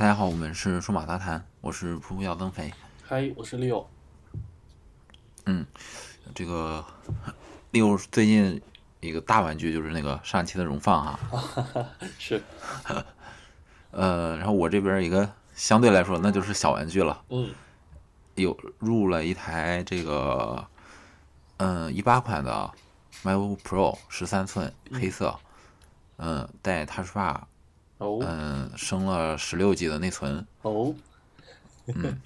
大家好，我们是数码杂谈，我是噗噗要增肥。嗨，我是 Leo。嗯这个 Leo 最近一个大玩具就是那个上期的荣放哈，是，呃，然后我这边一个相对来说那就是小玩具了，嗯。有入了一台这个嗯一八款的 MacBook Pro 十三寸黑色，嗯带 Touch Bar，哦。嗯升了十六 G 的内存，哦，嗯。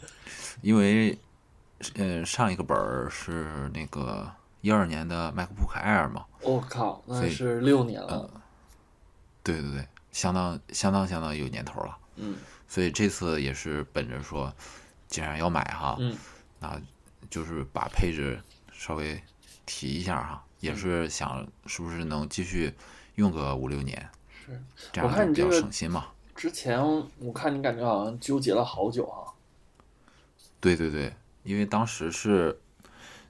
因为呃上一个本儿是那个一二年的 MacBook Air 嘛，我靠，那是六年了。对对对，相当相当相当有年头了。嗯。所以这次也是本着说，既然要买哈，嗯。那就是把配置稍微提一下哈，也嗯。是想是不是能继续用个五六年，是。这我样就比较省心嘛。之前我看你感觉好像纠结了好久啊。对对对，因为当时是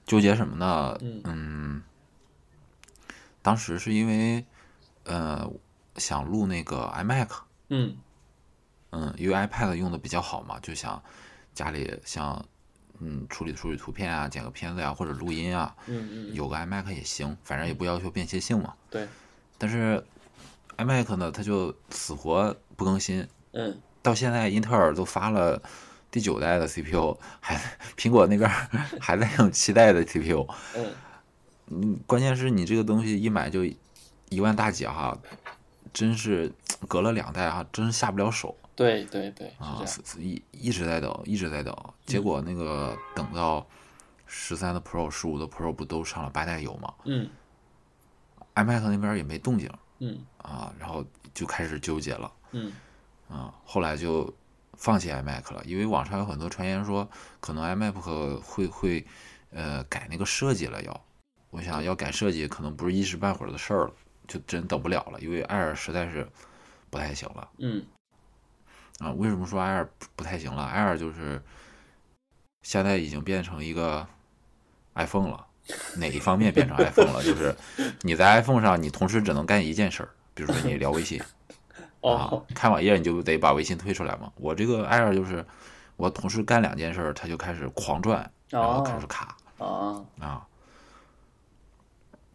纠结什么呢？嗯嗯，当时是因为呃想录那个 iMac，嗯嗯，因为 iPad 用的比较好嘛，就想家里像嗯处理处理图片啊、剪个片子呀、或者录音啊，嗯嗯，有个 iMac 也行，反正也不要求便携性嘛。对，但是 iMac 呢，它就死活不更新，嗯到现在英特尔都发了第九代的 CPU，还苹果那边 还在用七代的 CPU。嗯嗯，关键是你这个东西一买就一万大几哈，真是隔了两代哈，真是下不了手。对对对，啊，一一直在等，一直在等，结果那个等到十三的 Pro、十五的 Pro 不都上了八代油吗嗯。？iMac 那边也没动静嗯啊，然后就开始纠结了嗯啊，后来就放弃 iMac 了，因为网上有很多传言说可能 iMac 会会呃改那个设计了要，我想要改设计可能不是一时半会儿的事儿了，就真等不了了，因为 Air 实在是不太行了。嗯啊，为什么说 Air 不不太行了？Air 就是现在已经变成一个 iPhone 了，哪一方面变成 iPhone 了？就是你在 iPhone 上，你同时只能干一件事儿，比如说你聊微信 啊哦，看网页，你就得把微信推出来嘛。我这个 Air 就是我同时干两件事儿，它就开始狂转，然后开始卡啊啊。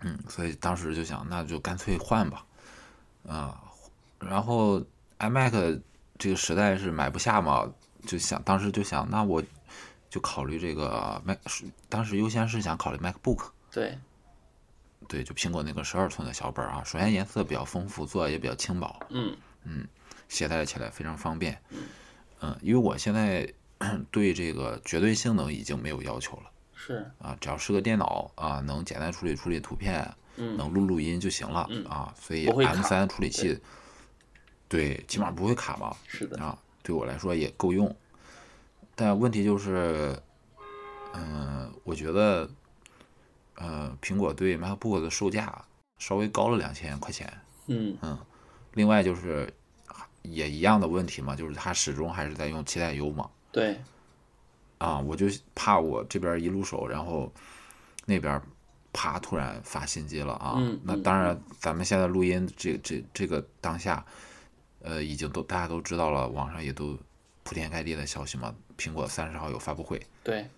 嗯，所以当时就想，那就干脆换吧，啊，然后 iMac 这个时代是买不下嘛，就想当时就想，那我就考虑这个 Mac，当时优先是想考虑 MacBook，对。对，就苹果那个十二寸的小本儿啊，首先颜色比较丰富，做的也比较轻薄，嗯。携带起来非常方便，嗯，因为我现在 对这个绝对性能已经没有要求了。是。啊，只要是个电脑啊，能简单处理处理图片，嗯。能录录音就行了、嗯。啊。所以 M 卡。三处理器，对，起码不会卡嘛是的。啊，对我来说也够用。但问题就是，嗯、我觉得，呃，苹果对 MacBook 的售价稍微高了两千块钱。嗯另外就是也一样的问题嘛，就是它始终还是在用七代 U 嘛。对啊，我就怕我这边一入手，然后那边啪突然发新机了啊。嗯嗯那当然，咱们现在录音这这这个当下，呃，已经都大家都知道了，网上也都铺天盖地的消息嘛。苹果三十号有发布会，对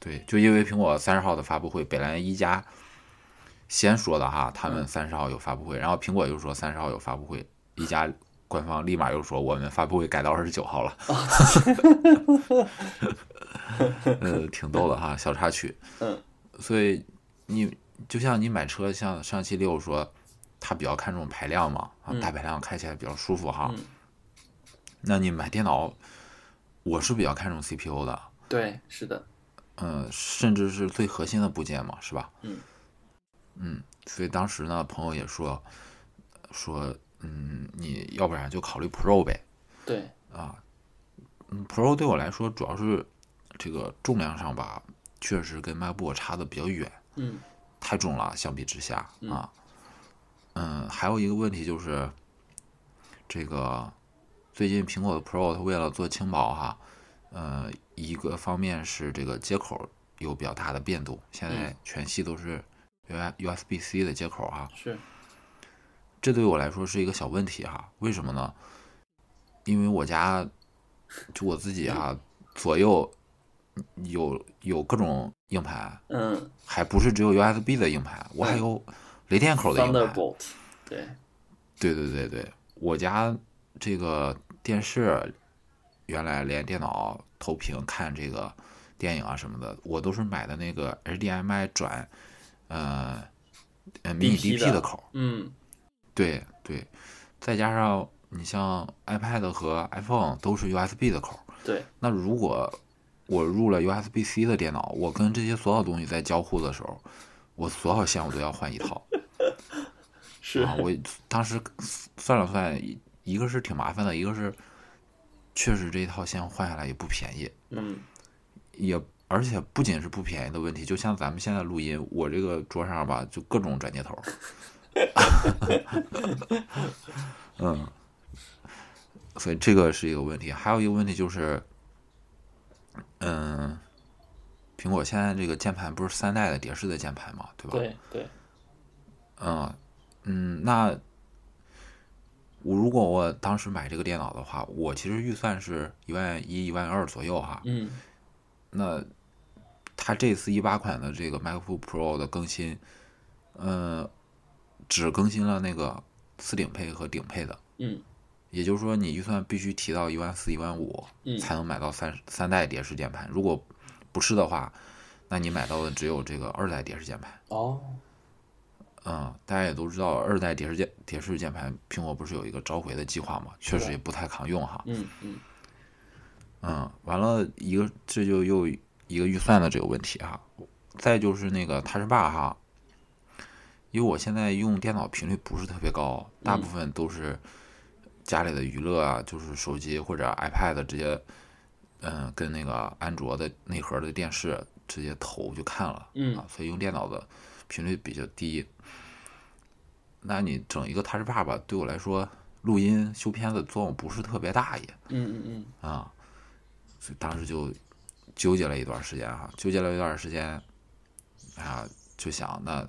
对，就因为苹果三十号的发布会，本来一加先说的哈，他们三十号有发布会，然后苹果又说三十号有发布会，一加官方立马又说我们发布会改到二十九号了，呃，挺逗的哈，小插曲。嗯，所以你就像你买车，像上期六说，他比较看重排量嘛，啊，嗯大排量开起来比较舒服哈。嗯那你买电脑，我是比较看重 CPU 的，对是的。嗯，甚至是最核心的部件嘛，是吧？嗯。嗯，所以当时呢，朋友也说说，嗯，你要不然就考虑 Pro 呗，对。啊，嗯，Pro 对我来说主要是这个重量上吧，确实跟 MacBook 差的比较远，嗯。太重了，相比之下嗯。啊，嗯，还有一个问题就是，这个最近苹果的 Pro 它为了做轻薄哈，呃，一个方面是这个接口有比较大的变动，现在嗯全系都是 U USB C 的接口哈，是这对我来说是一个小问题哈。为什么呢？因为我家就我自己哈，左右有有各种硬盘，嗯还不是只有 USB 的硬盘，我还有雷电口的硬盘。，Thunderbolt，对，对对对对，我家这个电视原来连电脑投屏看这个电影啊什么的，我都是买的那个 HDMI 转呃呃 mini DP DP 的的口。嗯对对，再加上你像 iPad 和 iPhone 都是 USB 的口，对，那如果我入了 USB-C 的电脑，我跟这些所有东西在交互的时候，我所有线我都要换一套 是啊！我当时算了算，一一个是挺麻烦的，一个是确实这一套线换下来也不便宜，嗯也而且不仅是不便宜的问题，就像咱们现在录音，我这个桌上吧就各种转接头，嗯，所以这个是一个问题。还有一个问题就是，嗯，苹果现在这个键盘不是三代的叠式的键盘嘛，对吧？对对，嗯嗯，那我如果我当时买这个电脑的话，我其实预算是一万一、一万二左右哈。嗯那它这次一八款的这个 MacBook Pro 的更新，呃，只更新了那个次顶配和顶配的，嗯也就是说你预算必须提到一万四、一万五嗯才能买到三三代碟式键盘。如果不是的话，那你买到的只有这个二代碟式键盘。哦，嗯，大家也都知道，二代叠式键叠式键盘，苹果不是有一个召回的计划嘛？确实也不太抗用哈。嗯嗯嗯，完了一个，这就又一个预算的这个问题哈。再就是那个 Touch Bar 哈，因为我现在用电脑频率不是特别高，大部分都是家里的娱乐啊，就是手机或者 iPad 直接，嗯，跟那个安卓的内核的电视直接投就看了，嗯啊，所以用电脑的频率比较低。那你整一个 Touch Bar 吧，对我来说，录音修片子作用不是特别大也。嗯嗯嗯，啊，所以当时就纠结了一段时间哈，纠结了一段时间，啊，就想那，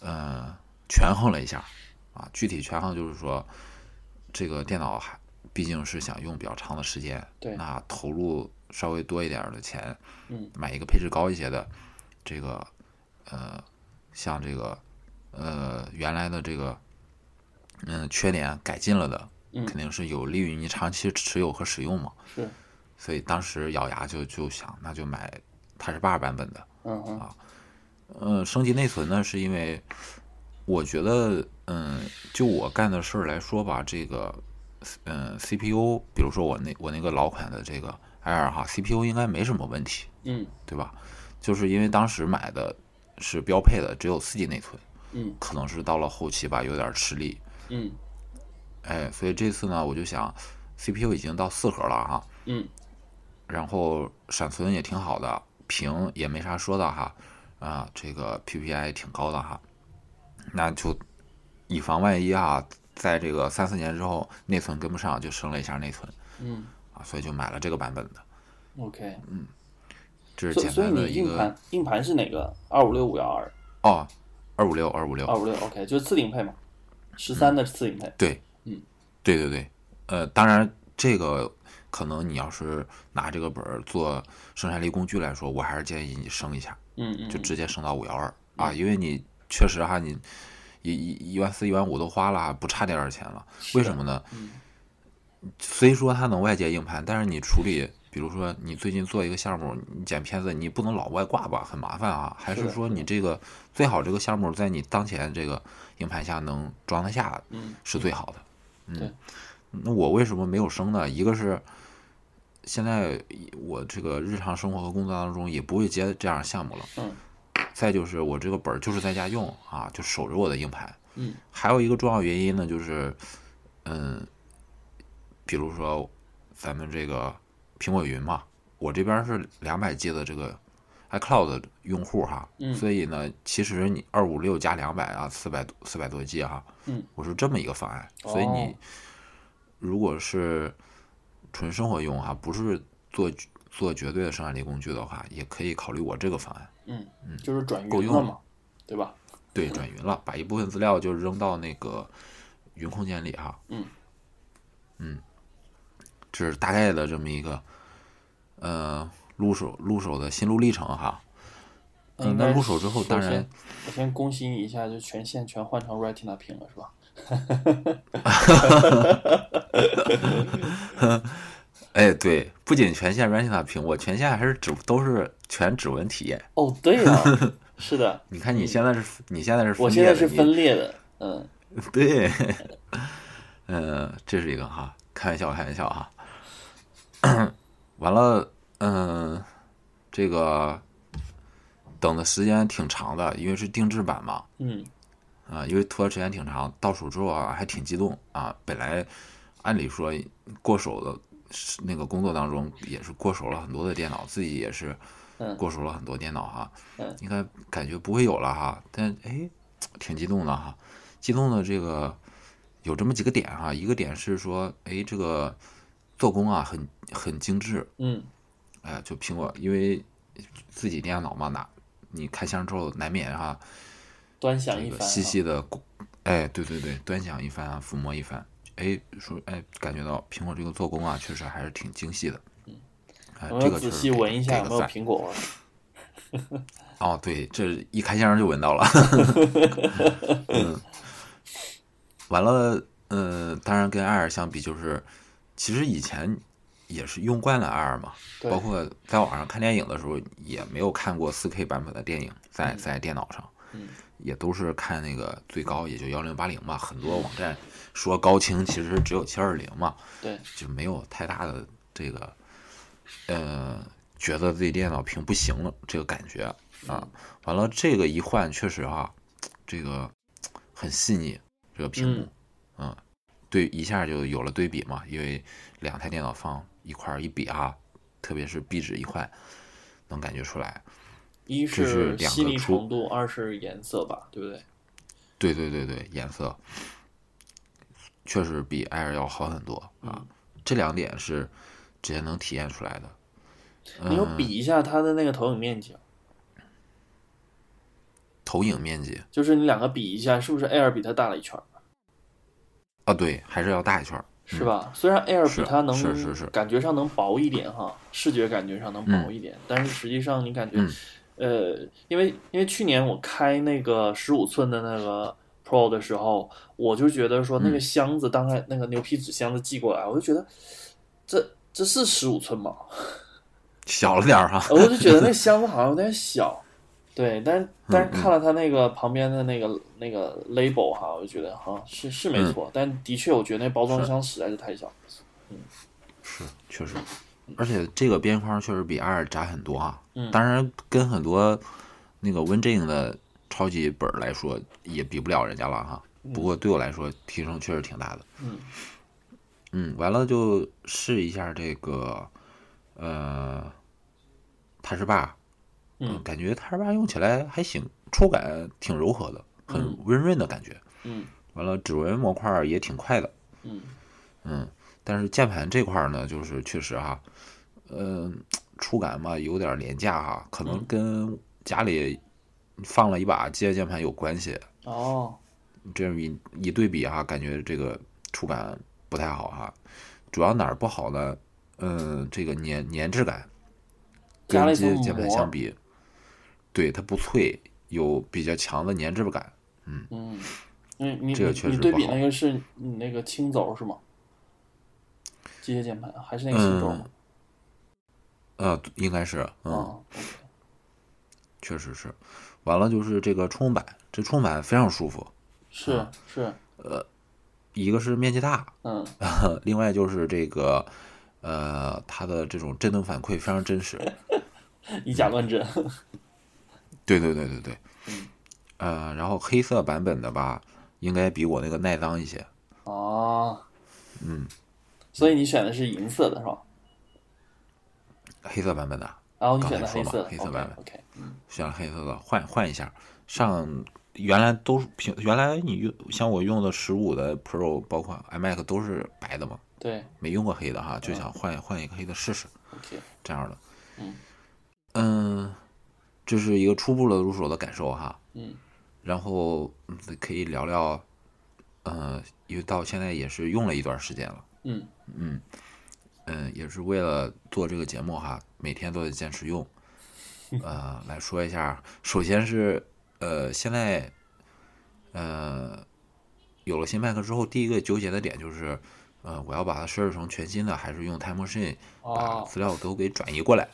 呃，权衡了一下啊，具体权衡就是说，这个电脑还毕竟是想用比较长的时间，对那投入稍微多一点的钱，嗯，买一个配置高一些的，这个，呃，像这个，呃，原来的这个，嗯、缺点改进了的，嗯肯定是有利于你长期持有和使用嘛。是，所以当时咬牙就就想，那就买它是八版本的。嗯哼，嗯，升级内存呢，是因为我觉得，嗯，就我干的事儿来说吧，这个，嗯，CPU，比如说我那我那个老款的这个 Air 哈，CPU 应该没什么问题，嗯对吧？就是因为当时买的是标配的，只有四 G 内存，嗯。可能是到了后期吧，有点吃力，嗯。哎，所以这次呢，我就想，CPU 已经到四核了哈，嗯。然后闪存也挺好的，屏也没啥说的哈，啊，这个 PPI 挺高的哈，那就以防万一啊，在这个三四年之后内存跟不上，就升了一下内存嗯。啊，所以就买了这个版本的，，OK，这是简所以所以你单的一个硬盘硬盘是哪个？二五六五幺二哦，二五六二五六二，五六，OK，就是次顶配嘛，十三的次顶配，对，嗯，对对对，呃，当然这个可能你要是拿这个本儿做生产力工具来说，我还是建议你升一下。嗯嗯，就直接升到五幺二啊，因为你确实哈，你一一一万四、一万五都花了，不差这点钱了。为什么呢？嗯虽说它能外接硬盘，但是你处理，比如说你最近做一个项目，你剪片子，你不能老外挂吧，很麻烦啊。还是说你这个最好这个项目在你当前这个硬盘下能装得下，嗯是最好的。嗯，那我为什么没有升呢？一个是现在我这个日常生活和工作当中也不会接这样的项目了。嗯再就是我这个本儿就是在家用啊，就守着我的硬盘。嗯还有一个重要原因呢，就是，嗯，比如说咱们这个苹果云嘛，我这边是两百 G 的这个 iCloud 用户哈，嗯。所以呢，其实你二五六加两百啊，四百四百多 G 哈，嗯，我是这么一个方案，所以哦你如果是纯生活用哈，不是做做绝对的生产力工具的话，也可以考虑我这个方案。嗯嗯，就是转够用了。嘛，对吧？对，转云了，把一部分资料就扔到那个云空间里哈。嗯。嗯这是大概的这么一个，呃，入手入手的心路历程哈。嗯，那入手之后，首当然，我先恭喜你一下，就全线全换成 Retina 屏了，是吧？哎，对，不仅全线 Retina 屏，我全线还是指都是全指纹体验。哦，对啊，是的，你看你现在是，你现在是分我裂的，现在是你分裂的，嗯，对，嗯，这是一个哈，开玩笑，开玩笑哈。完了，嗯，这个等的时间挺长的，因为是定制版嘛，嗯啊，因为拖的时间挺长，到手之后啊还挺激动啊。本来按理说过手的那个工作当中也是过手了很多的电脑，自己也是嗯过手了很多电脑哈，嗯应该感觉不会有了哈，但哎，挺激动的哈，激动的这个有这么几个点哈，一个点是说，哎，这个做工啊很很精致，嗯哎，就苹果因为自己电脑嘛，拿你开箱之后难免哈，端详这个一番啊，细细的，哎，对对对，端详一番啊，抚摸一番，哎，说哎，感觉到苹果这个做工啊，确实还是挺精细的。嗯，这个有仔细闻一下有没有苹果味儿？哦，对，这一开箱就闻到了。嗯，完了，呃，当然跟 Air 相比，就是其实以前也是用惯了 Air 嘛，包括在网上看电影的时候，也没有看过 4K 版本的电影，在在电脑上，嗯。也都是看那个最高也就幺零八零嘛，很多网站说高清其实只有七二零嘛，对，就没有太大的这个，呃，觉得自己电脑屏不行了这个感觉啊。完了，这个一换，确实啊，这个很细腻，这个屏幕，嗯，对，一下就有了对比嘛，因为两台电脑放一块儿一比啊，特别是壁纸一块，能感觉出来。一这是细腻程度，二是颜色吧，对不对？对对对对，颜色确实比 Air 要好很多啊。嗯这两点是直接能体验出来的。你有嗯比一下它的那个投影面积吗，投影面积就是你两个比一下，是不是 Air 比它大了一圈儿？啊，对，还是要大一圈儿。是吧？虽然 Air 是比它能是是是感觉上能薄一点哈，视觉感觉上能薄一点，但是实际上你感觉，嗯呃，因为因为去年我开那个十五寸的那个 Pro 的时候，我就觉得说那个嗯箱子，当然那个牛皮纸箱子寄过来，我就觉得这这是十五寸吗？小了点儿哈。我就觉得那 箱子好像有点小，对，但是但是嗯看了他那个旁边的那个那个 label 哈，我就觉得哈是是没错，但的确我觉得那包装箱实在是太小嗯。是，确实，而且这个边框确实比 R 窄很多啊。嗯当然跟很多那个 Win 的超级本儿来说，也比不了人家了哈。不过对我来说，提升确实挺大的。嗯嗯，完了就试一下这个，呃，踏实把，嗯感觉踏实把用起来还行，触感挺柔和的，很嗯温润的感觉。嗯完了，指纹模块也挺快的。嗯嗯，但是键盘这块儿呢，就是确实哈，嗯、触感嘛有点廉价哈，可能嗯跟家里放了一把机械键盘有关系。哦这样一一对比哈，感觉这个触感不太好哈。主要哪儿不好呢？嗯，这个粘粘质感跟机械键盘相比，对它不脆，有比较强的粘滞感。嗯，你你这个你你对比那个是你那个青轴是吗？机械键盘还是那个青轴吗？呃，应该是，嗯，啊确实是。完了就是这个触控板，这触控板非常舒服，是是，呃一个是面积大，嗯另外就是这个，呃，它的这种震动反馈非常真实。以假乱真。对对对对对，嗯呃，然后黑色版本的吧，应该比我那个耐脏一些。哦，嗯，所以你选的是银色的是吧？黑色版本的，然后你选的黑色的，黑色版本 OK，嗯选了黑色的，换换一下。上原来都是平，原来你用像我用的十五的 Pro，包括 iMac 都是白的嘛，对没用过黑的哈，就想换换一个黑的试试。，OK，这样的。嗯嗯这是一个初步的入手的感受哈。嗯然后嗯可以聊聊，呃，因为到现在也是用了一段时间了。嗯嗯，也是为了做这个节目哈，每天都得坚持用。呃，来说一下，首先是呃，现在呃有了新 Mac 之后，第一个纠结的点就是，呃，我要把它设置成全新的，还是用 Time Machine 把哦，资料都给转移过来。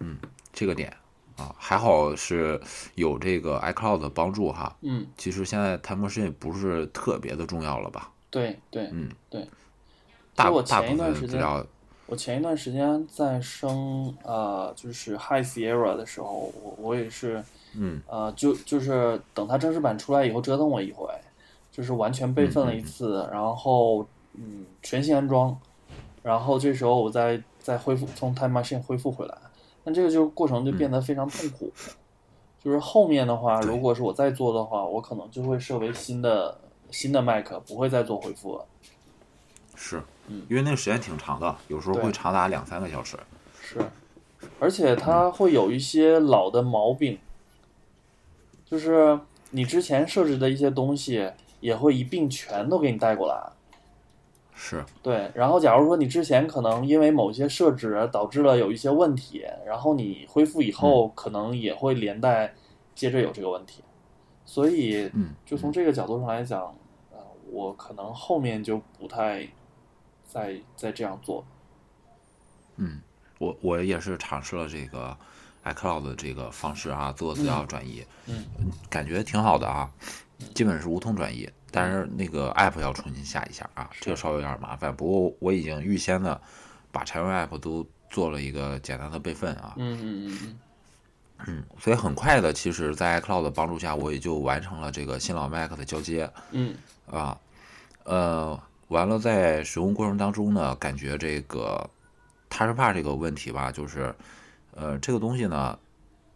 嗯，这个点啊，还好是有这个 iCloud 的帮助哈。嗯，其实现在 Time Machine 不是特别的重要了吧？对对嗯，对。大我前一段时间我前一段时间在升呃，就是 High Sierra 的时候，我我也是嗯呃，就就是等它正式版出来以后折腾我一回，就是完全备份了嗯一次，然后嗯全新安装，然后这时候我再再恢复从 Time Machine 恢复回来，那这个就过程就变得非常痛苦。就是后面的话，如果是我再做的话，我可能就会设为新的新的 Mac，不会再做回复了。是嗯因为那个时间挺长的，有时候会长达两三个小时。是，而且它会有一些老的毛病，就是你之前设置的一些东西也会一并全都给你带过来。是，对，然后假如说你之前可能因为某些设置导致了有一些问题，然后你恢复以后可能也会连带接着有这个问题，所以嗯，就从这个角度上来讲，呃，我可能后面就不太再再这样做。嗯，我我也是尝试了这个 iCloud 的这个方式啊，做资料转移，嗯。感觉挺好的啊，基本是无痛转移，但是那个 App 要重新下一下啊，这个稍微有点麻烦。不过我已经预先的把常用 App 都做了一个简单的备份啊，嗯嗯嗯嗯，嗯，所以很快的，其实，在 iCloud 的帮助下，我也就完成了这个新老 Mac 的交接嗯。啊，呃，完了，在使用过程当中呢，感觉这个 Touchbar 这个问题吧，就是，呃，这个东西呢，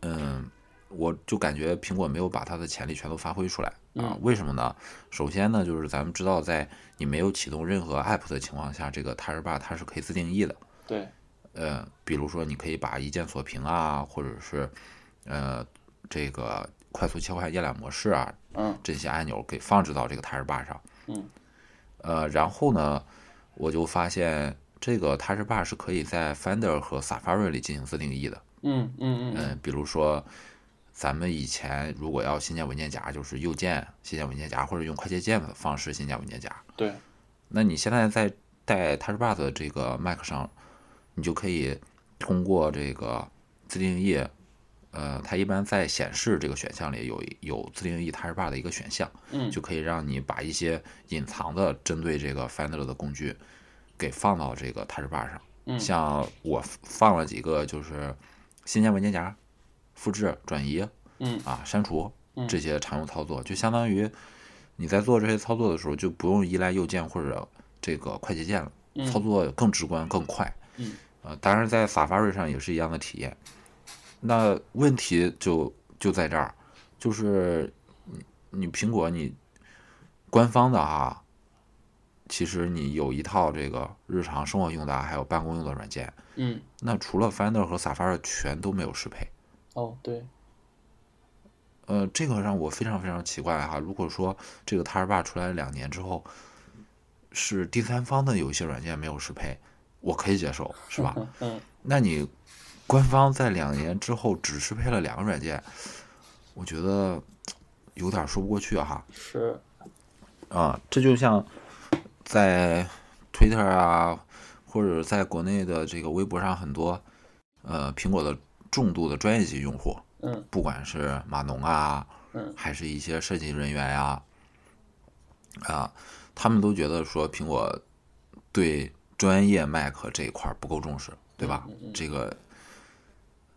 嗯，我就感觉苹果没有把它的潜力全都发挥出来啊。为什么呢？首先呢，就是咱们知道，在你没有启动任何 App 的情况下，这个 Touchbar 它是可以自定义的。对，呃，比如说你可以把一键锁屏啊，或者是呃这个快速切换页览模式啊，嗯这些按钮给放置到这个 Touch Bar 上。嗯。呃，然后呢，我就发现这个 Touch Bar 是可以在 Finder 和 Safari 里进行自定义的。嗯嗯嗯嗯、比如说咱们以前如果要新建文件夹，就是右键新建文件夹，或者用快捷键的方式新建文件夹。对，那你现在在带 Touch Bar 的这个 Mac 上，你就可以通过这个自定义，呃，它一般在显示这个选项里有有自定义 Touch Bar 的一个选项，嗯就可以让你把一些隐藏的针对这个 Finder 的工具给放到这个 Touch Bar 上。嗯像我放了几个就是新建文件夹、复制、转移嗯啊、删除嗯这些常用操作，就相当于你在做这些操作的时候，就不用依赖右键或者这个快捷键了，嗯操作更直观、更快。嗯，呃，当然在 Safari 上也是一样的体验。那问题就就在这儿，就是你你苹果你官方的啊，其实你有一套这个日常生活用的啊还有办公用的软件，嗯，那除了 Finder 和 Safari 全都没有适配。哦对，呃，这个让我非常非常奇怪哈。如果说这个 Touch Bar 出来两年之后，是第三方的有一些软件没有适配，我可以接受，是吧？嗯那你官方在两年之后只适配了两个软件，我觉得有点说不过去哈。是，啊，这就像在 Twitter 啊，或者在国内的这个微博上，很多呃苹果的重度的专业级用户，嗯不管是码农啊，嗯还是一些设计人员呀、啊，他们都觉得说苹果对专业 Mac 这一块不够重视，对吧？嗯嗯这个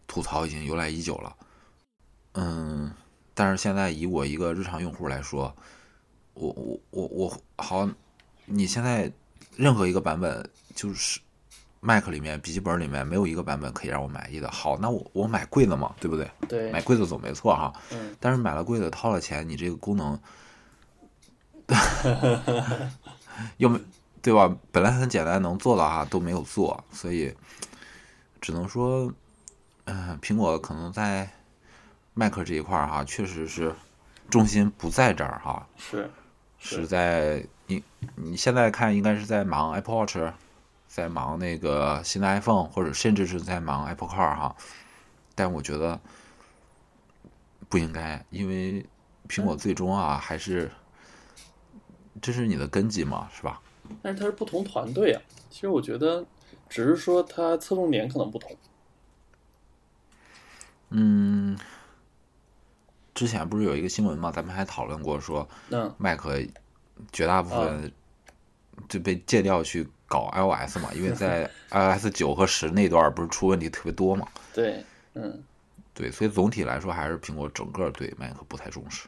吐槽已经由来已久了。嗯，但是现在以我一个日常用户来说，我我我我好，你现在任何一个版本就是 Mac 里面笔记本里面没有一个版本可以让我满意的。好，那我我买贵的嘛，对不对？对，买贵的总没错哈。嗯但是买了贵的掏了钱，你这个功能 又没对吧？本来很简单能做的哈都没有做，所以只能说，嗯、苹果可能在 Mac 这一块儿哈，确实是重心不在这儿哈，是是在你你现在看应该是在忙 Apple Watch，在忙那个新的 iPhone，或者甚至是在忙 Apple Car 哈。但我觉得不应该，因为苹果最终啊还是这是你的根基嘛，是吧？但是它是不同团队啊。其实我觉得，只是说它侧重点可能不同。嗯，之前不是有一个新闻嘛，咱们还讨论过说，嗯麦克绝大部分就被借调去搞 iOS 嘛，因为 在 iOS 九和十那段不是出问题特别多嘛。对，嗯，对，所以总体来说还是苹果整个对 Mac 不太重视。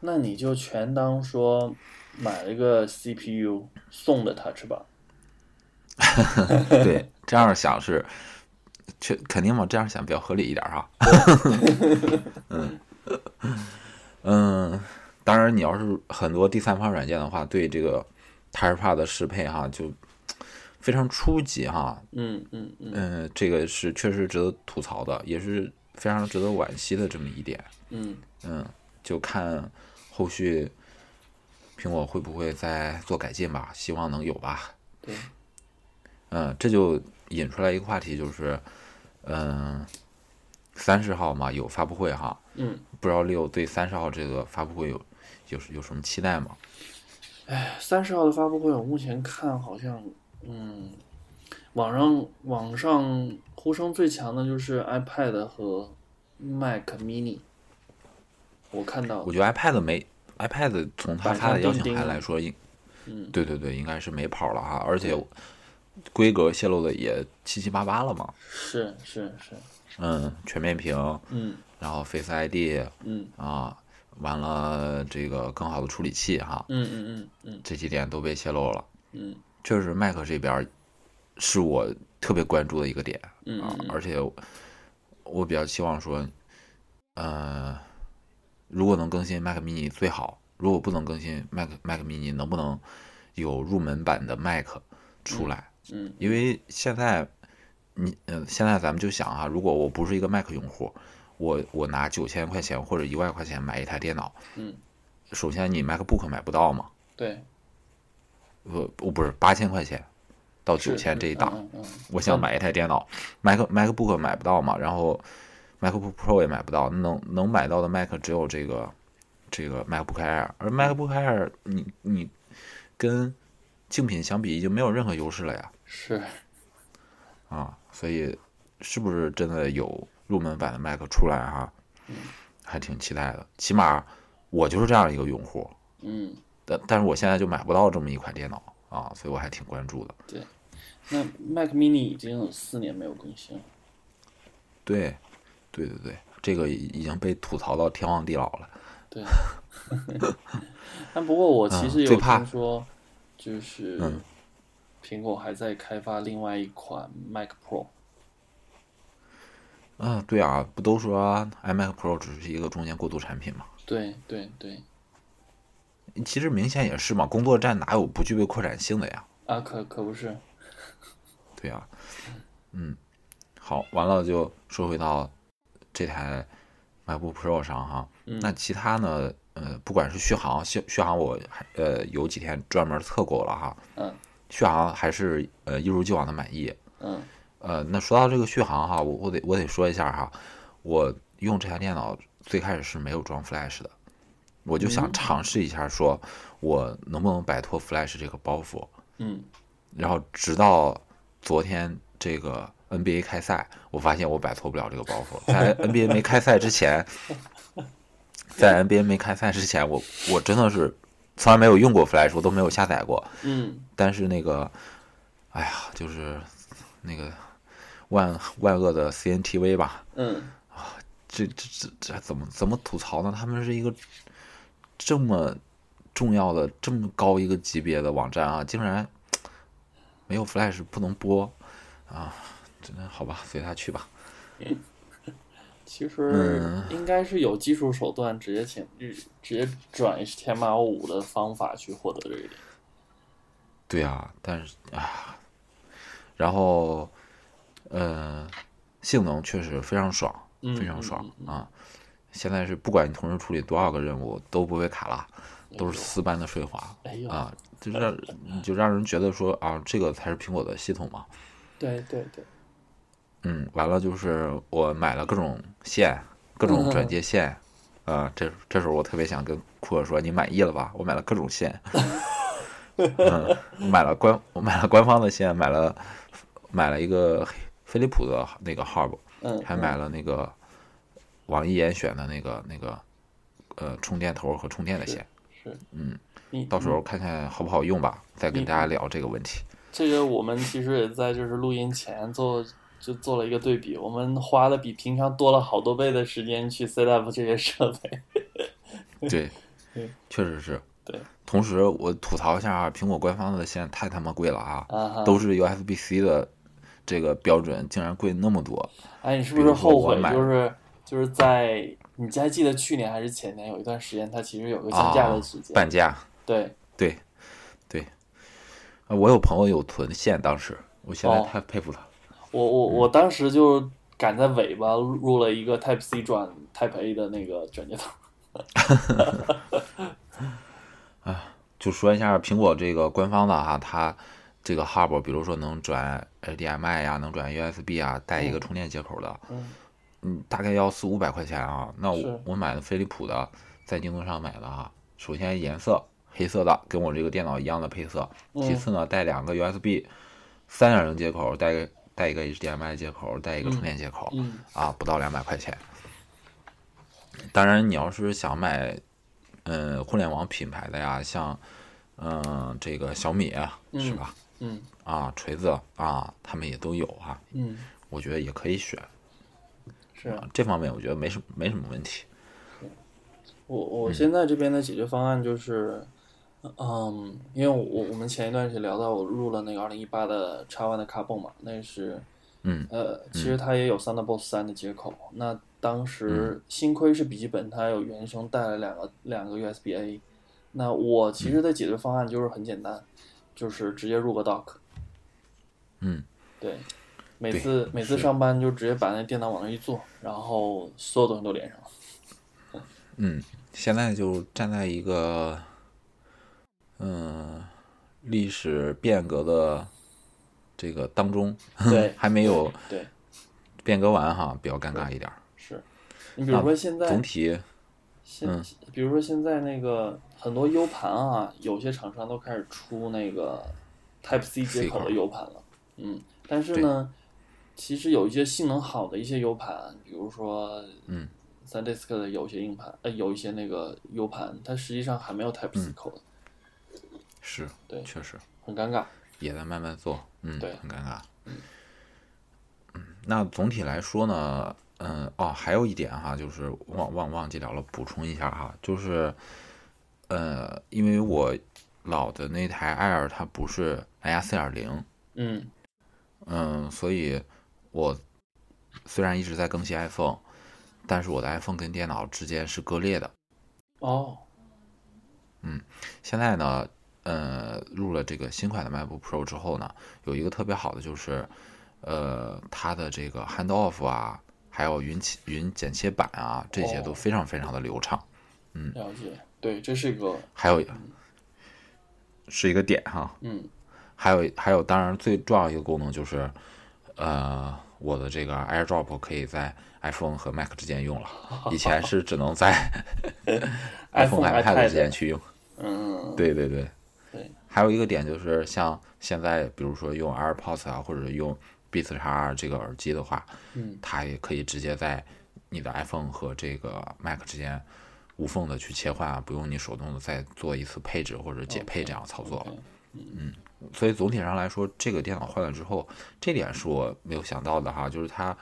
那你就全当说买了一个 CPU 送的 Touch 吧。对，这样想是，确肯定嘛，这样想比较合理一点哈。嗯嗯，当然，你要是很多第三方软件的话，对这个 TouchPad 的适配哈，就非常初级哈。嗯嗯嗯嗯，这个是确实值得吐槽的，也是非常值得惋惜的这么一点。嗯嗯，就看后续苹果会不会再做改进吧，希望能有吧。对，嗯，这就引出来一个话题，就是，嗯，三十号嘛有发布会哈，嗯，不知道六对三十号这个发布会有有有什么期待吗？哎三十号的发布会，我目前看好像，嗯，网上网上呼声最强的就是 iPad 和 Mac Mini，我看到我觉得 iPad 没 iPad 从它发的邀请函来说，应嗯。对对对，应该是没跑了哈，而且规格泄露的也七七八八了嘛。是是是，嗯，全面屏，嗯。然后 Face ID 嗯。啊，完了这个更好的处理器哈，嗯嗯嗯嗯。这几点都被泄露了。嗯确实，Mac 这边是我特别关注的一个点啊而且我比较希望说，呃，如果能更新 Mac mini 最好，如果不能更新 Mac Mac mini，能不能有入门版的 Mac 出来？嗯因为现在你嗯、现在咱们就想啊，如果我不是一个 Mac 用户，我我拿九千块钱或者一万块钱买一台电脑，嗯，首先你 MacBook 买不到嘛，对，不我不是八千块钱到是九千这一档，嗯嗯嗯我想买一台电脑，Mac MacBook 买不到嘛，然后 MacBook Pro 也买不到，能能买到的 Mac 只有这个这个 MacBook Air，而 MacBook Air 你你跟竞品相比已经没有任何优势了呀，是，啊，所以是不是真的有入门版的 Mac 出来哈？还挺期待的，起码我就是这样一个用户，嗯，但但是我现在就买不到这么一款电脑啊，所以我还挺关注的。对那 Mac Mini 已经有四年没有更新了，对，对对对，这个已已经被吐槽到天荒地老了。对，但不过我其实有听说，就是嗯苹果还在开发另外一款 Mac Pro，啊，对啊，不都说 iMac Pro 只是一个中间过渡产品吗？对对对，其实明显也是嘛，工作站哪有不具备扩展性的呀？啊，可可不是，对呀、嗯，好，完了就说回到这台 MacBook Pro 上哈，嗯那其他呢？呃，不管是续航，续续航我还呃有几天专门测过了哈，嗯续航还是呃一如既往的满意。嗯呃，那说到这个续航哈，我我得我得说一下哈，我用这台电脑最开始是没有装 Flash 的，我就想嗯尝试一下，说我能不能摆脱 Flash 这个包袱。嗯然后直到昨天这个 NBA 开赛，我发现我摆脱不了这个包袱。在 NBA 没开赛之前，在 NBA 没开赛之前，我我真的是从来没有用过 Flash，我都没有下载过。嗯但是那个，哎呀，就是那个万万恶的 CNTV 吧，嗯这这这这怎么怎么吐槽呢？他们是一个这么重要的、这么高一个级别的网站啊，竟然没有 Flash 不能播啊！真的好吧，随他去吧。其实应该是有技术手段直接请直接转 HTML 五的方法去获得这一点。对啊，但是啊，然后呃，性能确实非常爽，嗯非常爽嗯啊！现在是不管你同时处理多少个任务都不会卡了，都是丝般的顺滑哎呦，啊！就让就让人觉得说啊，这个才是苹果的系统嘛。对对对，嗯，完了就是我买了各种线，各种转接线，啊，这这时候我特别想跟库克说，你满意了吧？我买了各种线，嗯，买了官我买了官方的线，买了买了一个飞利浦的那个 Hub，嗯，还买了那个网易严选的那个那个呃充电头和充电的线，是，嗯，到时候看看好不好用吧，再跟大家聊这个问题。这个我们其实也在就是录音前做就做了一个对比，我们花了比平常多了好多倍的时间去 set up 这些设备。对对，确实是。对，同时我吐槽一下啊，苹果官方的线太他妈贵了啊，啊，都是 USB-C 的这个标准，竟然贵那么多。哎，你是不是后悔？买就是就是在你还记得去年还是前年有一段时间，它其实有个降价的时间。半价，对，对，对。啊，我有朋友有囤线，当时我现在哦太佩服他。我我我当时就赶在尾巴入了一个 Type C 转 Type A 的那个转接头。啊就说一下苹果这个官方的哈，它这个 Hub，比如说能转 HDMI 呀，能转 USB 啊，带一个充电接口的，嗯嗯，大概要四五百块钱啊。那我我买的飞利浦的，在京东上买的啊。首先颜色黑色的，跟我这个电脑一样的配色。其嗯次呢，带两个 USB 三点零接口，带个带一个 HDMI 接口，带一个充电接口，嗯啊，不到两百块钱。当然，你要是想买，嗯，互联网品牌的呀，像，嗯，这个小米是吧？嗯啊，锤子啊，他们也都有啊，嗯，我觉得也可以选。是啊，这方面我觉得没什么没什么问题。我我现在这边的解决方案就是，嗯，因为我我们前一段时间聊到我入了那个二零一八的叉 One 的卡泵嘛，那是，嗯呃，其实它也有 Thunderbolt 三的接口。那当时幸亏是笔记本，它有原生带了两个两个 USB A。那我其实的解决方案就是很简单，就是直接入个 dock。嗯，对，每次每次上班就直接把那电脑往那一坐，然后所有东西都连上了。嗯，现在就站在一个，嗯，历史变革的这个当中，对还没有对，变革完哈，比较尴尬一点儿。是。你比如说现在总体，现、嗯比如说现在那个很多 U 盘啊，有些厂商都开始出那个 Type C 接口的 U 盘了。嗯，但是呢，其实有一些性能好的一些 U 盘，比如说嗯，SanDisk 的有些硬盘，呃，有一些那个 U 盘，它实际上还没有 Type 嗯 C 口的，是，对确实很尴尬。也在慢慢做，嗯，对很尴尬。嗯，那总体来说呢，嗯，哦，还有一点哈，就是忘忘忘记聊了，补充一下哈，就是，呃，因为我老的那台 Air 它不是蓝牙四点零，嗯嗯，所以我虽然一直在更新 iPhone，但是我的 iPhone 跟电脑之间是割裂的。哦，嗯现在呢，呃，入了这个新款的 MacBook Pro 之后呢，有一个特别好的就是，呃，它的这个 handoff 啊，还有云切云剪切板啊，这些都哦非常非常的流畅。嗯了解。对，这是一个还有是一个点哈，嗯还有还有，当然最重要一个功能就是，呃，我的这个 AirDrop 可以在 iPhone 和 Mac 之间用了，以前是只能在 iPhone iPad 之间去用。嗯对对对，对，还有一个点就是，像现在比如说用 AirPods 啊，或者用 Beats X 这个耳机的话，嗯它也可以直接在你的 iPhone 和这个 Mac 之间无缝的去切换啊，不用你手动的再做一次配置或者解配这样操作了。OK，所以总体上来说，这个电脑换了之后，这点是我没有想到的哈，就是它，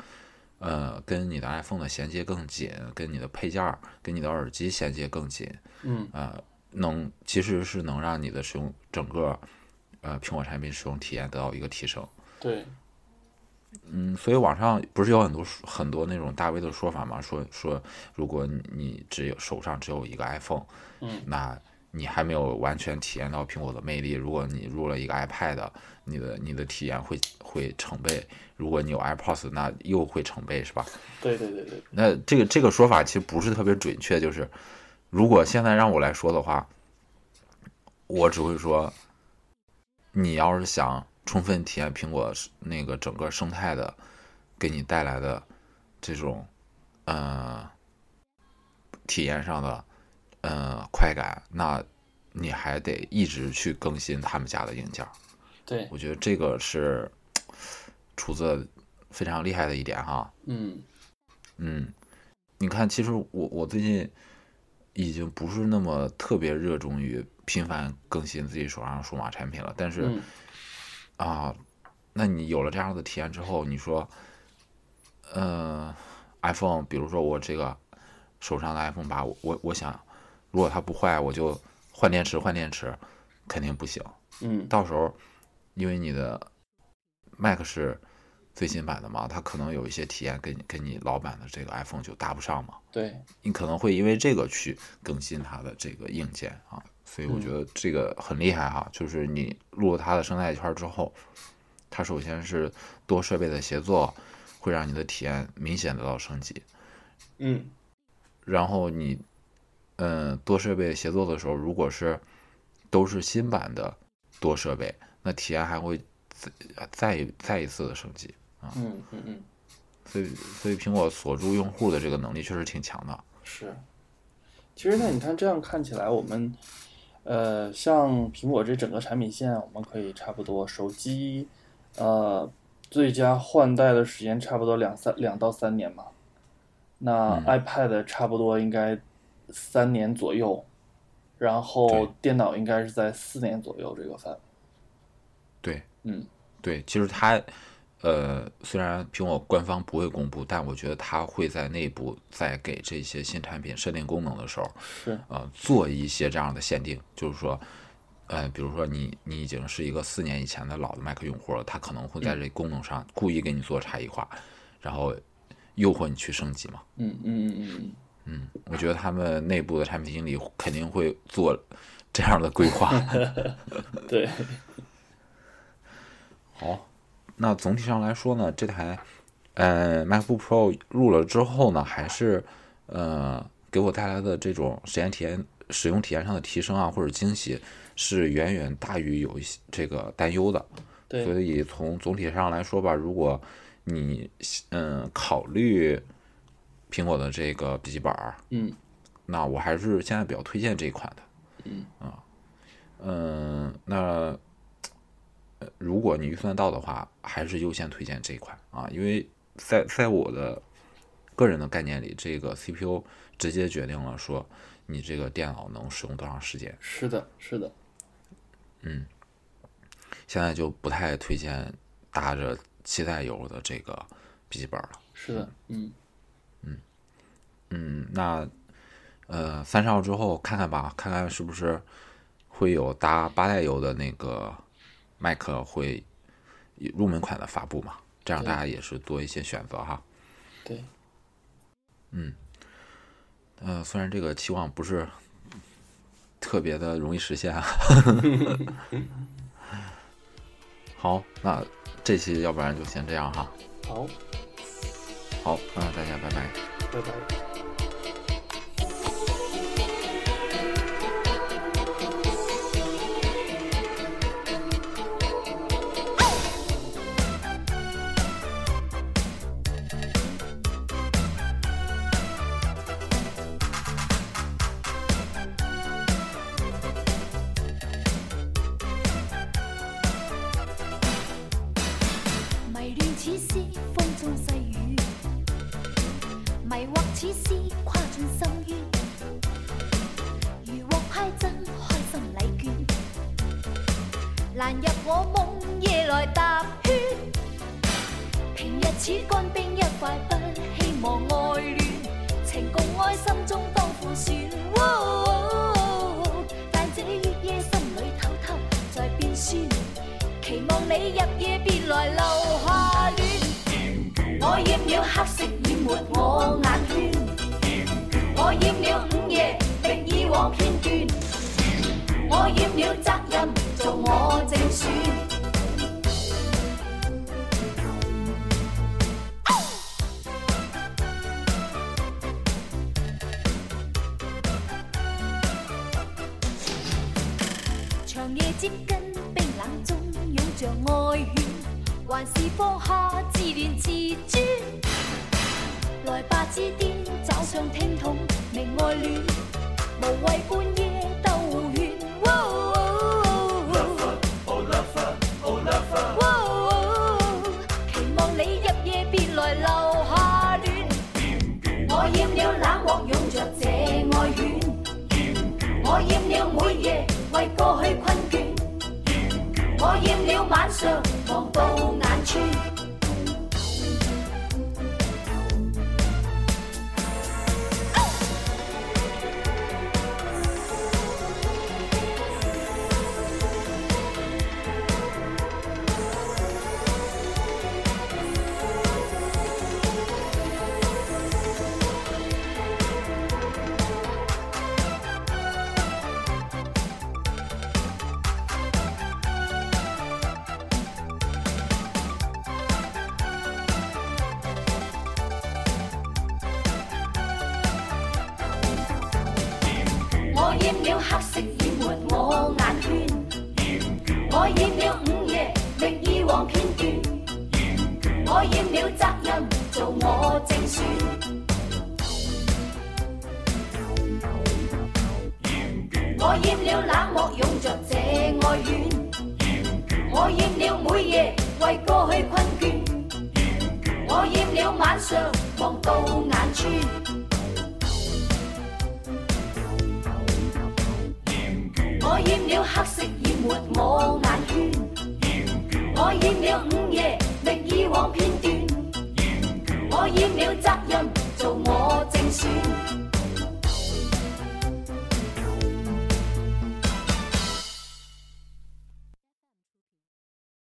呃，跟你的 iPhone 的衔接更紧，跟你的配件儿、跟你的耳机衔接更紧，嗯。呃，能其实是能让你的使用整个，呃，苹果产品使用体验得到一个提升。对，嗯，所以网上不是有很多很多那种大 V 的说法嘛，说说如果你你只有手上只有一个 iPhone，嗯。那你还没有完全体验到苹果的魅力。如果你入了一个 iPad，你的你的体验会会成倍；如果你有 AirPods，那又会成倍，是吧？对对对对，那这个这个说法其实不是特别准确，就是如果现在让我来说的话，我只会说，你要是想充分体验苹果那个整个生态的给你带来的这种呃体验上的呃快感，那你还得一直去更新他们家的硬件。对，我觉得这个是厨子非常厉害的一点哈。嗯嗯，你看，其实我我最近已经不是那么特别热衷于频繁更新自己手上的数码产品了，但是、嗯啊，那你有了这样的体验之后，你说，呃，iPhone，比如说我这个手上的 iPhone 八，我我我想，如果它不坏，我就换电池，换电池，肯定不行。嗯到时候，因为你的 Mac 是最新版的嘛，它可能有一些体验跟跟你老版的这个 iPhone 就搭不上嘛，对，你可能会因为这个去更新它的这个硬件啊，所以我觉得这个很厉害哈，就是你入了它的生态圈之后，它首先是多设备的协作，会让你的体验明显得到升级，嗯然后你，嗯，多设备协作的时候，如果是都是新版的多设备，那体验还会再再再一次的升级啊。嗯嗯嗯，所以，所以苹果锁住用户的这个能力确实挺强的。是。其实那，你看这样看起来，我们呃，像苹果这整个产品线，我们可以差不多手机呃最佳换代的时间差不多两三两到三年嘛。那嗯 iPad 差不多应该三年左右，然后电脑应该是在四年左右这个范围。对，嗯。对，其实它，呃，虽然苹果官方不会公布，但我觉得它会在内部在给这些新产品设定功能的时候，是，呃，做一些这样的限定，就是说，呃，比如说你你已经是一个四年以前的老的 Mac 用户了，它可能会在这功能上故意给你做差异化，然后诱惑你去升级嘛。嗯嗯嗯嗯嗯。嗯，我觉得他们内部的产品经理肯定会做这样的规划。对，好，那总体上来说呢，这台呃 MacBook Pro 入了之后呢，还是呃给我带来的这种实验体验、使用体验上的提升啊，或者惊喜，是远远大于有一些这个担忧的。对，所以从总体上来说吧，如果你嗯考虑苹果的这个笔记本儿，嗯那我还是现在比较推荐这一款的。嗯啊，嗯，那呃如果你预算到的话，还是优先推荐这一款啊，因为在在我的个人的概念里，这个 CPU 直接决定了说你这个电脑能使用多长时间。是的，是的，嗯现在就不太推荐搭着七代油的这个笔记本了。是的，嗯嗯，那呃，三十号之后看看吧，看看是不是会有搭八代油的那个麦克会入门款的发布嘛？这样大家也是多一些选择哈。对，嗯呃，虽然这个期望不是特别的容易实现啊。好，那这期要不然就先这样哈。好，好，那大家拜拜。拜拜。了責任做我正選。長夜接近冰冷中。像愛犬，還是放下自戀自尊？來吧，致電找上聽筒，明愛戀，無謂